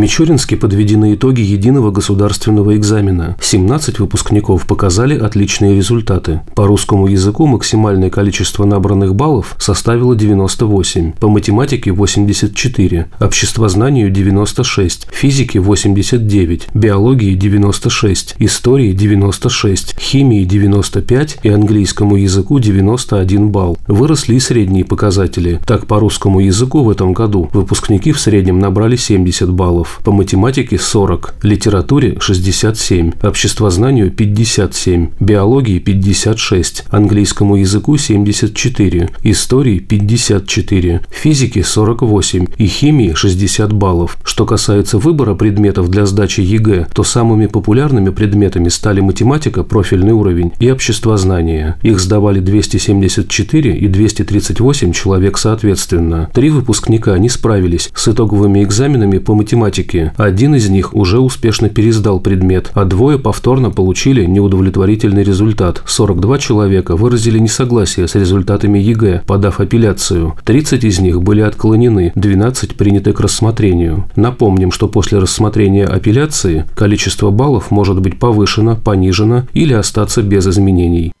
Мичуринске подведены итоги единого государственного экзамена. 17 выпускников показали отличные результаты. По русскому языку максимальное количество набранных баллов составило 98, по математике 84, обществознанию 96, физике 89, биологии 96, истории 96, химии 95 и английскому языку 91 балл. Выросли и средние показатели. Так, по русскому языку в этом году выпускники в среднем набрали 70 баллов по математике 40, литературе 67, обществознанию 57, биологии 56, английскому языку 74, истории 54, физике 48 и химии 60 баллов. Что касается выбора предметов для сдачи ЕГЭ, то самыми популярными предметами стали математика, профильный уровень и обществознание. Их сдавали 274 и 238 человек соответственно. Три выпускника не справились с итоговыми экзаменами по математике математики. Один из них уже успешно пересдал предмет, а двое повторно получили неудовлетворительный результат. 42 человека выразили несогласие с результатами ЕГЭ, подав апелляцию. 30 из них были отклонены, 12 приняты к рассмотрению. Напомним, что после рассмотрения апелляции количество баллов может быть повышено, понижено или остаться без изменений.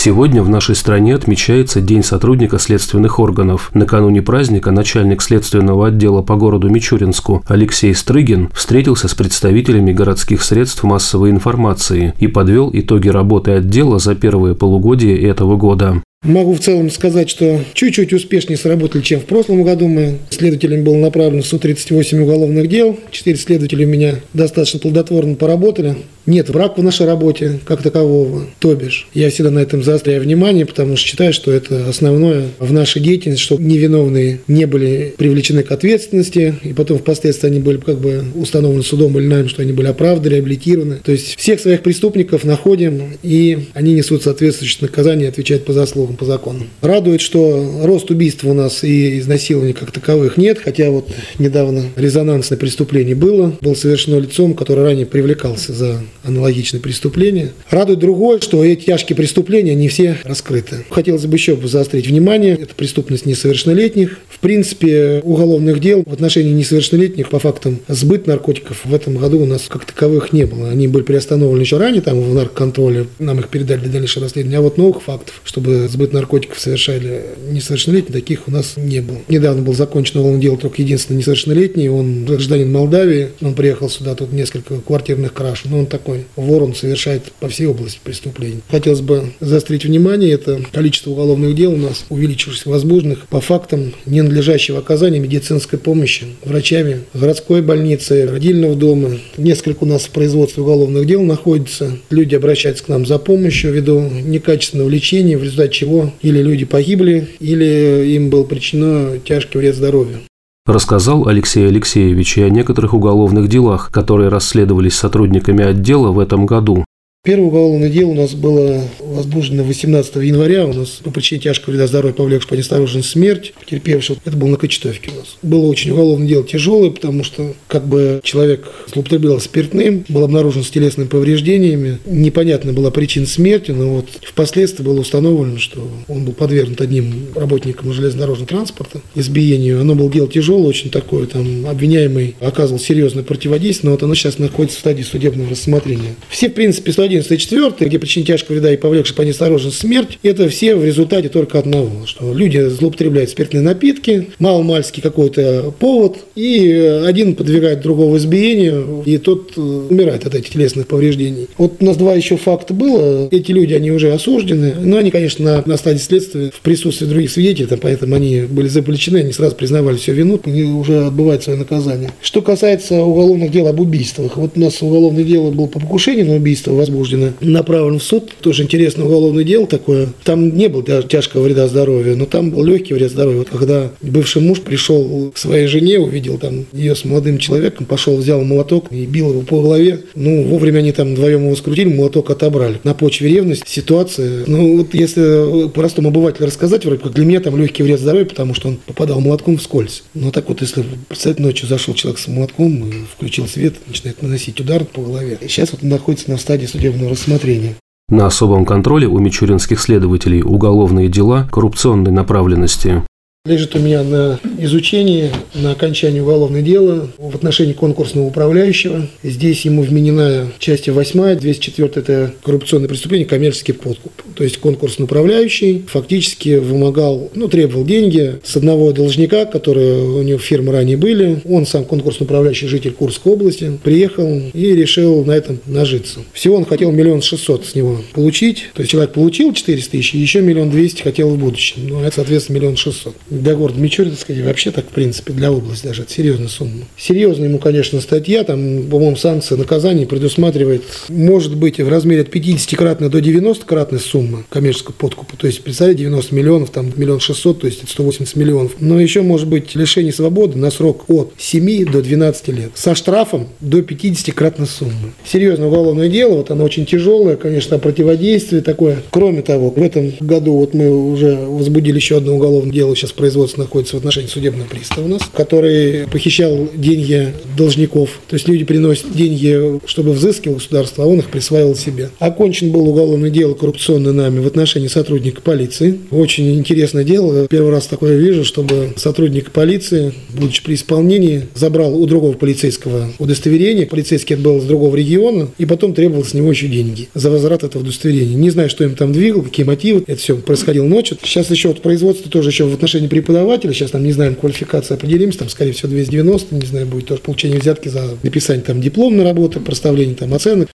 Сегодня в нашей стране отмечается День сотрудника следственных органов. Накануне праздника начальник следственного отдела по городу Мичуринску Алексей Стрыгин встретился с представителями городских средств массовой информации и подвел итоги работы отдела за первое полугодие этого года. Могу в целом сказать, что чуть-чуть успешнее сработали, чем в прошлом году. Мы следователям было направлено 138 уголовных дел. Четыре следователя у меня достаточно плодотворно поработали. Нет врага в нашей работе как такового. То бишь, я всегда на этом заостряю внимание, потому что считаю, что это основное в нашей деятельности, чтобы невиновные не были привлечены к ответственности, и потом впоследствии они были как бы установлены судом или нами, что они были оправданы, реабилитированы. То есть всех своих преступников находим, и они несут соответствующее наказание и отвечают по заслугам строгом по закону. Радует, что рост убийств у нас и изнасилований как таковых нет, хотя вот недавно резонансное преступление было, было совершено лицом, который ранее привлекался за аналогичное преступление. Радует другое, что эти тяжкие преступления не все раскрыты. Хотелось бы еще заострить внимание, это преступность несовершеннолетних. В принципе, уголовных дел в отношении несовершеннолетних по фактам сбыт наркотиков в этом году у нас как таковых не было. Они были приостановлены еще ранее, там в наркоконтроле, нам их передали для дальнейшего расследования, а вот новых фактов, чтобы сбыт наркотиков совершали несовершеннолетние, таких у нас не было. Недавно был закончен уголовное дело только единственный несовершеннолетний, он гражданин Молдавии, он приехал сюда, тут несколько квартирных краж, но он такой вор, он совершает по всей области преступлений. Хотелось бы заострить внимание, это количество уголовных дел у нас увеличившись возможных по фактам ненадлежащего оказания медицинской помощи врачами городской больницы, родильного дома. Несколько у нас в производстве уголовных дел находится. Люди обращаются к нам за помощью ввиду некачественного лечения, в результате чего чего или люди погибли, или им был причинено тяжкий вред здоровью рассказал Алексей Алексеевич и о некоторых уголовных делах, которые расследовались сотрудниками отдела в этом году. Первое уголовное дело у нас было возбуждено 18 января. У нас по причине тяжкого вреда здоровья, повлекшего по неосторожности смерть потерпевшего. Это было на Кочетовке у нас. Было очень уголовное дело тяжелое, потому что как бы человек злоупотреблял спиртным, был обнаружен с телесными повреждениями. Непонятна была причина смерти, но вот впоследствии было установлено, что он был подвергнут одним работником железнодорожного транспорта избиению. Оно было дело тяжелое, очень такое, там обвиняемый оказывал серьезное противодействие, но вот оно сейчас находится в стадии судебного рассмотрения. Все, в принципе, 111 11 4, где причина тяжкого вреда и повлекший по неосторожности смерть, это все в результате только одного, что люди злоупотребляют спиртные напитки, мало-мальский какой-то повод, и один подвигает другого избиению, и тот э, умирает от этих телесных повреждений. Вот у нас два еще факта было. Эти люди, они уже осуждены, но они, конечно, на, на стадии следствия в присутствии других свидетелей, поэтому они были заполучены, они сразу признавали всю вину, и уже отбывают свое наказание. Что касается уголовных дел об убийствах, вот у нас уголовное дело было по покушению на убийство, возможно, возбуждено, направлен в суд. Тоже интересное уголовное дело такое. Там не было тяжкого вреда здоровью, но там был легкий вред здоровью. Вот когда бывший муж пришел к своей жене, увидел там ее с молодым человеком, пошел, взял молоток и бил его по голове. Ну, вовремя они там вдвоем его скрутили, молоток отобрали. На почве ревности ситуация. Ну, вот если простому обывателю рассказать, вроде как для меня там легкий вред здоровью, потому что он попадал молотком вскользь. Но так вот, если представить, ночью зашел человек с молотком, включил свет, начинает наносить удар по голове. И сейчас вот он находится на стадии судебного судебного рассмотрения. На особом контроле у мичуринских следователей уголовные дела коррупционной направленности. Лежит у меня на изучении, на окончании уголовного дела в отношении конкурсного управляющего. Здесь ему вменена часть 8, 204 – это коррупционное преступление, коммерческий подкуп. То есть конкурсный управляющий фактически вымогал, ну, требовал деньги с одного должника, которые у него фирмы ранее были. Он сам конкурсный управляющий, житель Курской области, приехал и решил на этом нажиться. Всего он хотел миллион шестьсот с него получить. То есть человек получил 400 тысяч, еще миллион двести хотел в будущем. Ну, это, соответственно, миллион шестьсот для города Мичуринска и вообще так, в принципе, для области даже, это серьезная сумма. Серьезная ему, конечно, статья, там, по-моему, санкция наказания предусматривает, может быть, в размере от 50-кратной до 90-кратной суммы коммерческого подкупа, то есть, представляете, 90 миллионов, там, миллион шестьсот, то есть, это 180 миллионов. Но еще может быть лишение свободы на срок от 7 до 12 лет, со штрафом до 50-кратной суммы. Серьезное уголовное дело, вот оно очень тяжелое, конечно, противодействие такое. Кроме того, в этом году вот мы уже возбудили еще одно уголовное дело, сейчас производство находится в отношении судебного пристава у нас, который похищал деньги должников. То есть люди приносят деньги, чтобы взыскивал государство, а он их присваивал себе. Окончен был уголовное дело коррупционное нами в отношении сотрудника полиции. Очень интересное дело. Первый раз такое вижу, чтобы сотрудник полиции, будучи при исполнении, забрал у другого полицейского удостоверение. Полицейский отбыл с другого региона, и потом требовал с него еще деньги за возврат этого удостоверения. Не знаю, что им там двигал, какие мотивы. Это все происходило ночью. Сейчас еще вот производство тоже еще в отношении преподавателя, сейчас там не знаем квалификации, определимся, там, скорее всего, 290, не знаю, будет тоже получение взятки за написание там дипломной работы, проставление там оценок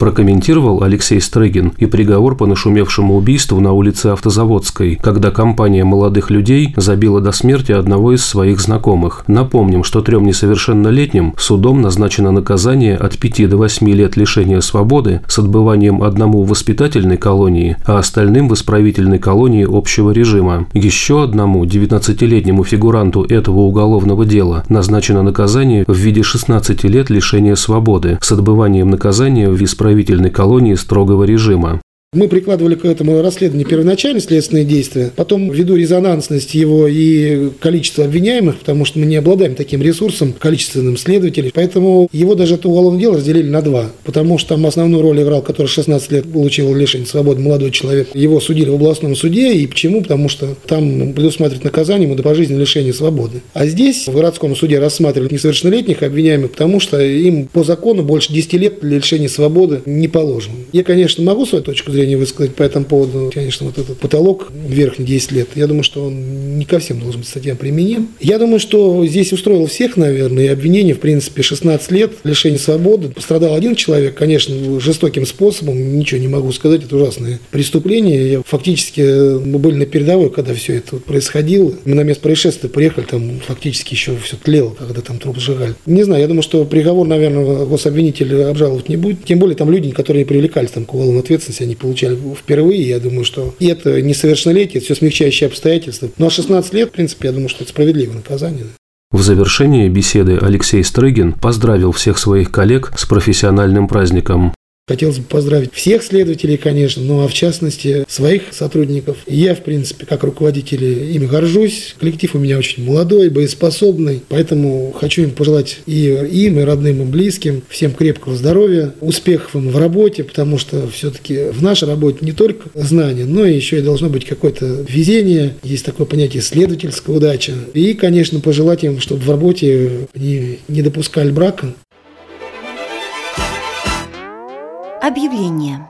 прокомментировал Алексей Стрыгин и приговор по нашумевшему убийству на улице Автозаводской, когда компания молодых людей забила до смерти одного из своих знакомых. Напомним, что трем несовершеннолетним судом назначено наказание от 5 до 8 лет лишения свободы с отбыванием одному в воспитательной колонии, а остальным в исправительной колонии общего режима. Еще одному 19-летнему фигуранту этого уголовного дела назначено наказание в виде 16 лет лишения свободы с отбыванием наказания в исправительной исправительной колонии строгого режима. Мы прикладывали к этому расследованию первоначальные следственные действия, потом ввиду резонансности его и количества обвиняемых, потому что мы не обладаем таким ресурсом, количественным следователей, поэтому его даже это уголовное дело разделили на два, потому что там основную роль играл, который 16 лет получил лишение свободы молодой человек. Его судили в областном суде, и почему? Потому что там предусматривает наказание ему до пожизненного лишения свободы. А здесь в городском суде рассматривают несовершеннолетних обвиняемых, потому что им по закону больше 10 лет лишения свободы не положено. Я, конечно, могу свою точку зрения зрения высказать по этому поводу. Конечно, вот этот потолок верхний 10 лет, я думаю, что он не ко всем должен быть статьям применим. Я думаю, что здесь устроил всех, наверное, и обвинение, в принципе, 16 лет лишения свободы. Пострадал один человек, конечно, жестоким способом, ничего не могу сказать, это ужасное преступление. Я, фактически мы были на передовой, когда все это происходило. Мы на место происшествия приехали, там фактически еще все тлело, когда там труп сжигали. Не знаю, я думаю, что приговор, наверное, гособвинитель обжаловать не будет. Тем более там люди, которые привлекались там, к уголовной ответственности, они получили получали впервые. Я думаю, что и это несовершеннолетие, это все смягчающие обстоятельства. Ну а 16 лет, в принципе, я думаю, что это справедливое наказание. В завершении беседы Алексей Стрыгин поздравил всех своих коллег с профессиональным праздником. Хотелось бы поздравить всех следователей, конечно, ну а в частности своих сотрудников. Я, в принципе, как руководитель ими горжусь. Коллектив у меня очень молодой, боеспособный, поэтому хочу им пожелать и им, и родным, и близким всем крепкого здоровья, успехов им в работе, потому что все-таки в нашей работе не только знания, но еще и должно быть какое-то везение, есть такое понятие следовательская удача. И, конечно, пожелать им, чтобы в работе они не допускали брака, Объявление.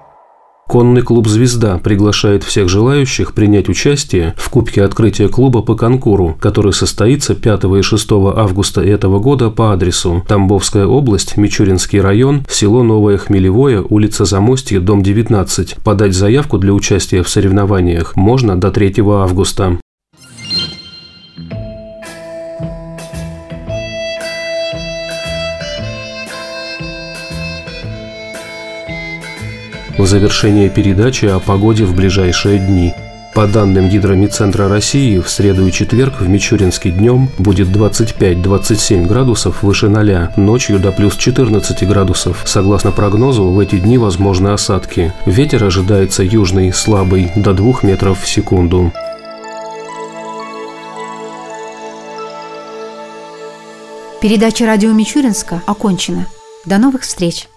Конный клуб «Звезда» приглашает всех желающих принять участие в Кубке открытия клуба по конкуру, который состоится 5 и 6 августа этого года по адресу Тамбовская область, Мичуринский район, село Новое Хмелевое, улица Замостье, дом 19. Подать заявку для участия в соревнованиях можно до 3 августа. В завершение передачи о погоде в ближайшие дни. По данным Гидромедцентра России, в среду и четверг в Мичуринске днем будет 25-27 градусов выше 0, ночью до плюс 14 градусов. Согласно прогнозу, в эти дни возможны осадки. Ветер ожидается южный, слабый, до 2 метров в секунду. Передача радио Мичуринска окончена. До новых встреч!